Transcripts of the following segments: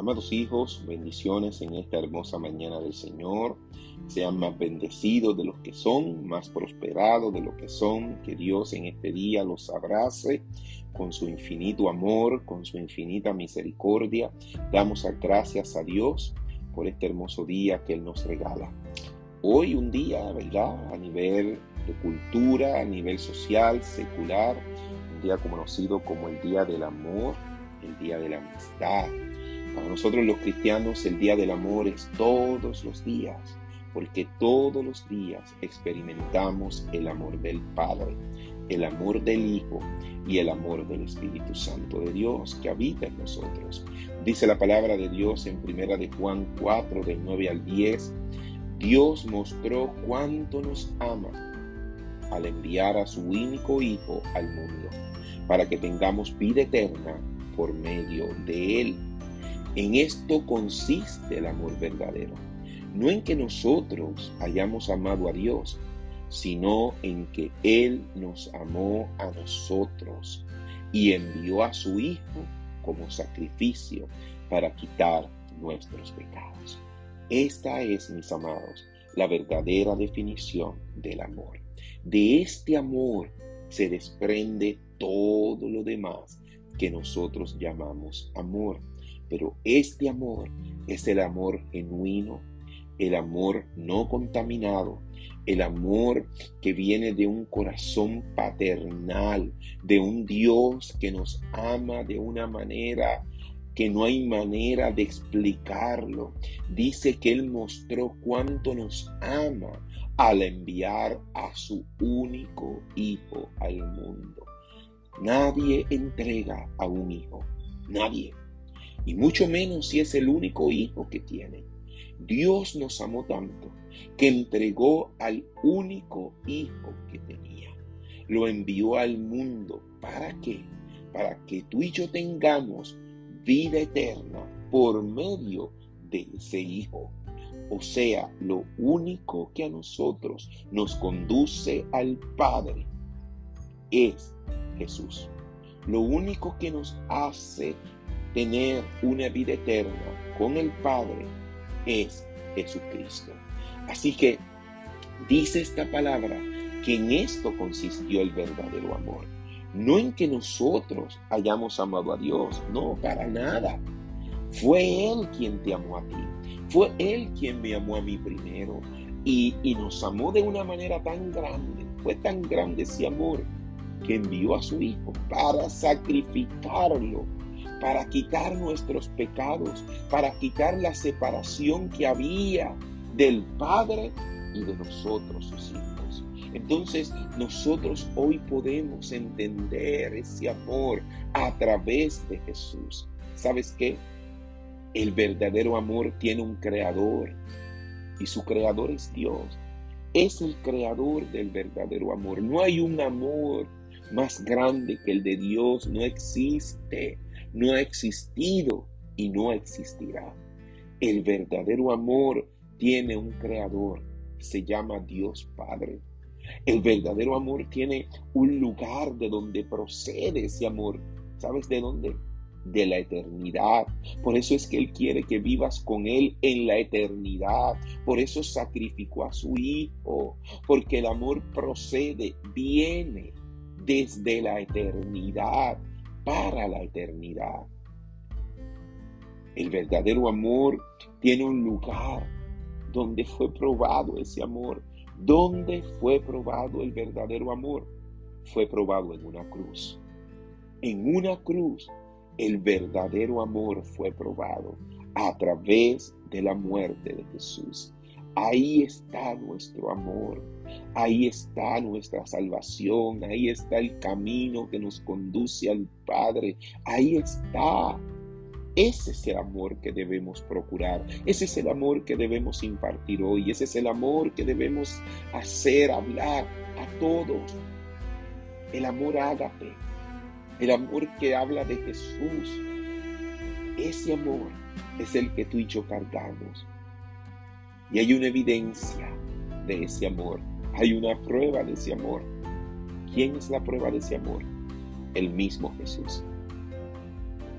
Amados hijos, bendiciones en esta hermosa mañana del Señor. Sean más bendecidos de los que son, más prosperados de los que son. Que Dios en este día los abrace con su infinito amor, con su infinita misericordia. Damos gracias a Dios por este hermoso día que Él nos regala. Hoy un día, ¿verdad? A nivel de cultura, a nivel social, secular, un día conocido como el Día del Amor, el Día de la Amistad para nosotros los cristianos el Día del Amor es todos los días, porque todos los días experimentamos el amor del Padre, el amor del Hijo y el amor del Espíritu Santo de Dios que habita en nosotros. Dice la palabra de Dios en primera de Juan 4 del 9 al 10, Dios mostró cuánto nos ama al enviar a su único Hijo al mundo, para que tengamos vida eterna por medio de Él. En esto consiste el amor verdadero. No en que nosotros hayamos amado a Dios, sino en que Él nos amó a nosotros y envió a su Hijo como sacrificio para quitar nuestros pecados. Esta es, mis amados, la verdadera definición del amor. De este amor se desprende todo lo demás que nosotros llamamos amor. Pero este amor es el amor genuino, el amor no contaminado, el amor que viene de un corazón paternal, de un Dios que nos ama de una manera que no hay manera de explicarlo. Dice que Él mostró cuánto nos ama al enviar a su único Hijo al mundo. Nadie entrega a un hijo, nadie y mucho menos si es el único hijo que tiene. Dios nos amó tanto que entregó al único hijo que tenía. Lo envió al mundo. ¿Para qué? Para que tú y yo tengamos vida eterna por medio de ese hijo. O sea, lo único que a nosotros nos conduce al Padre es Jesús. Lo único que nos hace tener una vida eterna con el Padre es Jesucristo. Así que dice esta palabra que en esto consistió el verdadero amor. No en que nosotros hayamos amado a Dios, no, para nada. Fue Él quien te amó a ti. Fue Él quien me amó a mí primero. Y, y nos amó de una manera tan grande. Fue tan grande ese amor que envió a su Hijo para sacrificarlo para quitar nuestros pecados, para quitar la separación que había del Padre y de nosotros, sus hijos. Entonces nosotros hoy podemos entender ese amor a través de Jesús. ¿Sabes qué? El verdadero amor tiene un creador y su creador es Dios. Es el creador del verdadero amor. No hay un amor más grande que el de Dios. No existe no ha existido y no existirá. El verdadero amor tiene un creador, se llama Dios Padre. El verdadero amor tiene un lugar de donde procede ese amor. ¿Sabes de dónde? De la eternidad. Por eso es que Él quiere que vivas con Él en la eternidad. Por eso sacrificó a su Hijo. Porque el amor procede, viene desde la eternidad para la eternidad. El verdadero amor tiene un lugar donde fue probado ese amor. ¿Dónde fue probado el verdadero amor? Fue probado en una cruz. En una cruz el verdadero amor fue probado a través de la muerte de Jesús. Ahí está nuestro amor, ahí está nuestra salvación, ahí está el camino que nos conduce al Padre, ahí está. Ese es el amor que debemos procurar, ese es el amor que debemos impartir hoy, ese es el amor que debemos hacer hablar a todos. El amor ágape, el amor que habla de Jesús. Ese amor es el que tú y yo cargamos. Y hay una evidencia de ese amor. Hay una prueba de ese amor. ¿Quién es la prueba de ese amor? El mismo Jesús.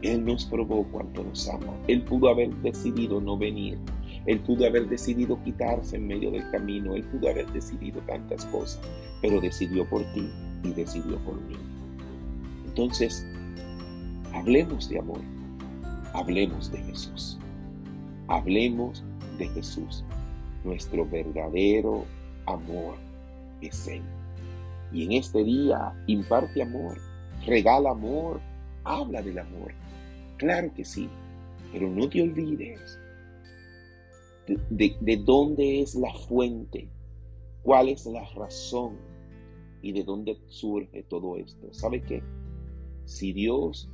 Él nos probó cuánto nos ama. Él pudo haber decidido no venir. Él pudo haber decidido quitarse en medio del camino. Él pudo haber decidido tantas cosas, pero decidió por ti y decidió por mí. Entonces, hablemos de amor. Hablemos de Jesús. Hablemos de Jesús. Nuestro verdadero amor es Él. Y en este día imparte amor, regala amor, habla del amor. Claro que sí, pero no te olvides de, de, dónde es la fuente, cuál es la razón y de dónde surge todo esto. ¿Sabe qué? Si Dios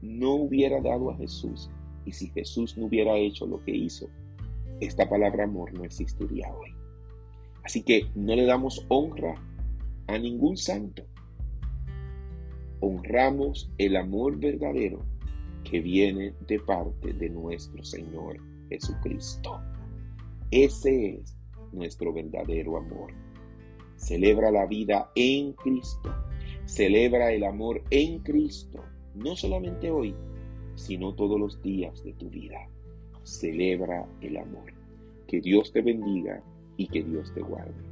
no hubiera dado a Jesús y si Jesús no hubiera hecho lo que hizo, esta palabra amor no existiría hoy. Así que no le damos honra a ningún santo. Honramos el amor verdadero que viene de parte de nuestro Señor Jesucristo. Ese es nuestro verdadero amor. Celebra la vida en Cristo. Celebra el amor en Cristo. No solamente hoy, sino todos los días de tu vida. Celebra el amor. Que Dios te bendiga y que Dios te guarde.